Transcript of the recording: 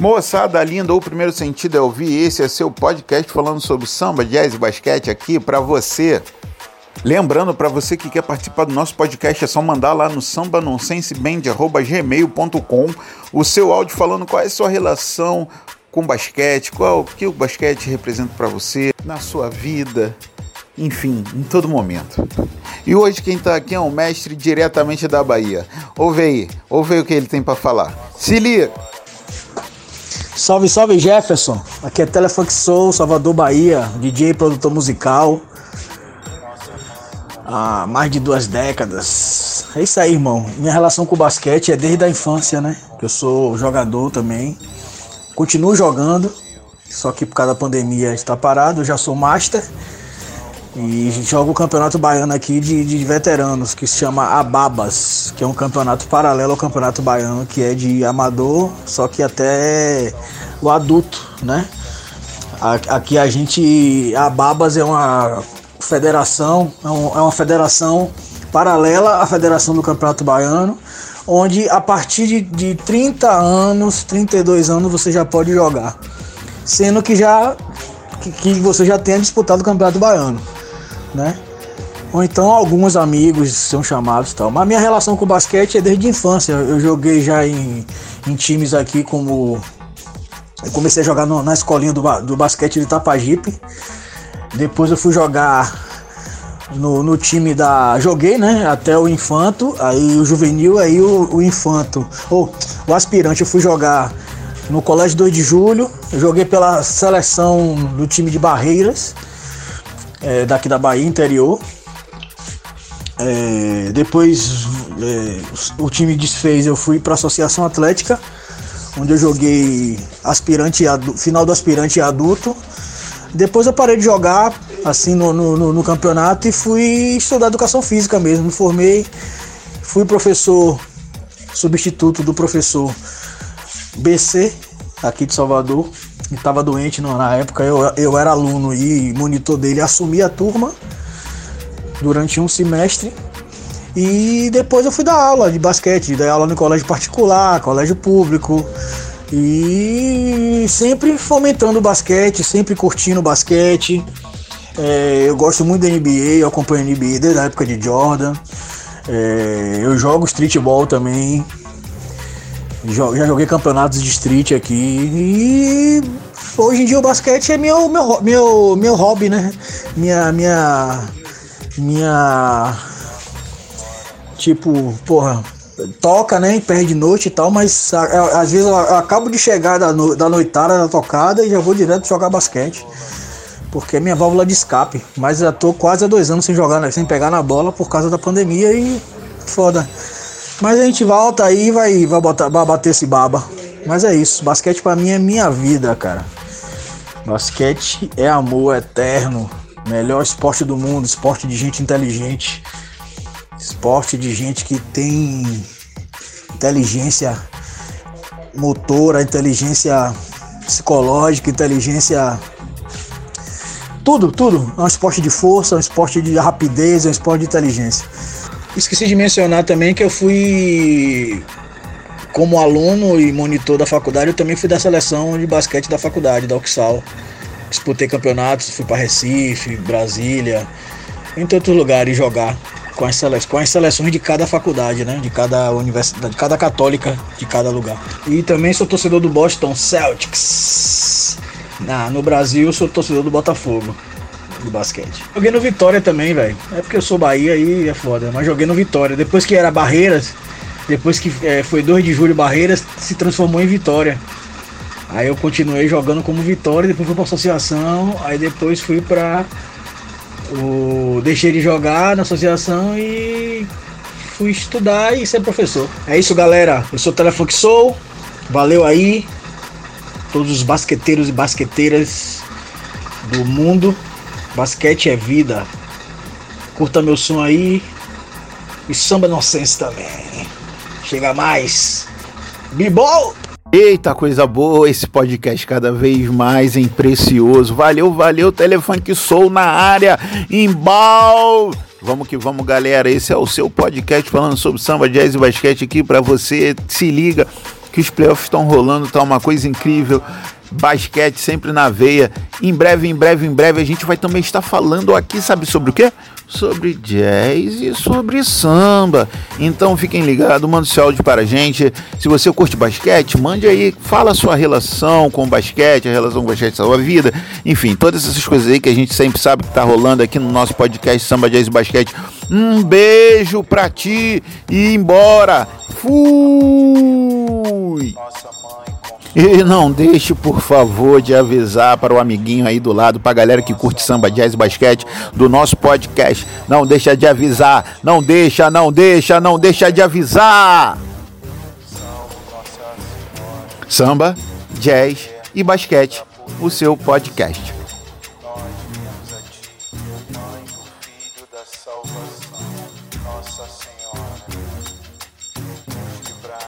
Moçada linda, o primeiro sentido é ouvir. Esse é seu podcast falando sobre samba, jazz e basquete aqui para você. Lembrando para você que quer participar do nosso podcast é só mandar lá no sambanonsenseband@gmail.com o seu áudio falando qual é a sua relação com basquete, qual que o basquete representa para você na sua vida, enfim, em todo momento. E hoje quem está aqui é um mestre diretamente da Bahia. Ouve aí, ouve aí o que ele tem para falar. Se liga. Salve, salve Jefferson. Aqui é Telefunk Soul, Salvador, Bahia, DJ e produtor musical. Há mais de duas décadas. É isso aí, irmão. Minha relação com o basquete é desde a infância, né? Eu sou jogador também. Continuo jogando, só que por causa da pandemia está parado. Eu já sou master e jogo o campeonato baiano aqui de, de, veteranos, que se chama Ababas, que é um campeonato paralelo ao campeonato baiano, que é de amador, só que até o adulto, né? Aqui a gente. A Ababas é uma federação, é, é uma federação paralela à Federação do Campeonato Baiano, onde a partir de, de 30 anos, 32 anos, você já pode jogar. Sendo que já que você já tenha disputado o Campeonato Baiano né? Ou então alguns amigos são chamados e tal. Mas minha relação com o basquete é desde a infância. Eu joguei já em, em times aqui como. Eu comecei a jogar no, na escolinha do, do basquete de Tapajipe. Depois eu fui jogar no, no, time da. Joguei, né? Até o infanto, aí o juvenil, aí o, o infanto. Ou o aspirante, eu fui jogar no Colégio 2 de Julho. Joguei pela seleção do time de Barreiras é, daqui da Bahia, interior. É, depois é, o time desfez, eu fui para a Associação Atlética, onde eu joguei aspirante final do aspirante adulto. Depois eu parei de jogar assim no, no, no, campeonato e fui estudar educação física mesmo. Me formei, fui professor substituto do professor BC aqui de Salvador estava doente na época, eu, eu era aluno e monitor dele, assumi a turma durante um semestre. E depois eu fui dar aula de basquete, dar aula no colégio particular, colégio público. E sempre fomentando o basquete, sempre curtindo o basquete. É, eu gosto muito da NBA, eu acompanho a NBA desde a época de Jordan. É, eu jogo streetball também. Já joguei campeonatos de street aqui e hoje em dia o basquete é meu, meu, meu, meu hobby, né? Minha, minha, minha, tipo, porra, toca, né? Perde noite e tal, mas às vezes eu acabo de chegar da, no, da noitada da tocada e já vou direto jogar basquete. Porque é minha válvula de escape. Mas já tô quase há dois anos sem jogar, né? sem pegar na bola por causa da pandemia e foda. Mas a gente volta aí e vai, vai, botar, vai bater esse baba. Mas é isso, basquete para mim é minha vida, cara. Basquete é amor eterno. Melhor esporte do mundo, esporte de gente inteligente. Esporte de gente que tem inteligência motora, inteligência psicológica, inteligência. Tudo, tudo. É um esporte de força, é um esporte de rapidez, é um esporte de inteligência. Esqueci de mencionar também que eu fui como aluno e monitor da faculdade, eu também fui da seleção de basquete da faculdade, da Oxal. Disputei campeonatos, fui para Recife, Brasília, entre outros lugares jogar com as, sele com as seleções de cada faculdade, né? De cada universidade, de cada católica de cada lugar. E também sou torcedor do Boston Celtics. Na, no Brasil, sou torcedor do Botafogo de basquete. Joguei no Vitória também, velho. É porque eu sou Bahia e é foda, mas joguei no Vitória. Depois que era Barreiras, depois que é, foi 2 de julho Barreiras, se transformou em Vitória. Aí eu continuei jogando como Vitória, depois fui pra associação, aí depois fui pra. O... Deixei de jogar na associação e fui estudar e ser professor. É isso, galera. Eu sou o Telefunk Soul. Valeu aí. Todos os basqueteiros e basqueteiras do mundo. Basquete é vida. Curta meu som aí. E samba inocência também. Chega mais. Bibol! Eita, coisa boa, esse podcast cada vez mais em precioso. Valeu, valeu, Telefunk Sou na área, embal. Vamos que vamos, galera. Esse é o seu podcast falando sobre samba, jazz e basquete aqui para você. Se liga que os playoffs estão rolando, tá uma coisa incrível basquete sempre na veia. Em breve, em breve, em breve a gente vai também estar falando aqui, sabe sobre o quê? Sobre jazz e sobre samba. Então fiquem ligados, manda seu áudio para a gente. Se você curte basquete, mande aí, fala a sua relação com o basquete, a relação com o basquete da sua vida. Enfim, todas essas coisas aí que a gente sempre sabe que tá rolando aqui no nosso podcast Samba Jazz e Basquete. Um beijo pra ti e embora. Fui! E não deixe, por favor, de avisar para o amiguinho aí do lado, para a galera que curte samba, jazz e basquete do nosso podcast. Não deixa de avisar, não deixa, não deixa, não deixa de avisar. Samba, jazz e basquete, o seu podcast.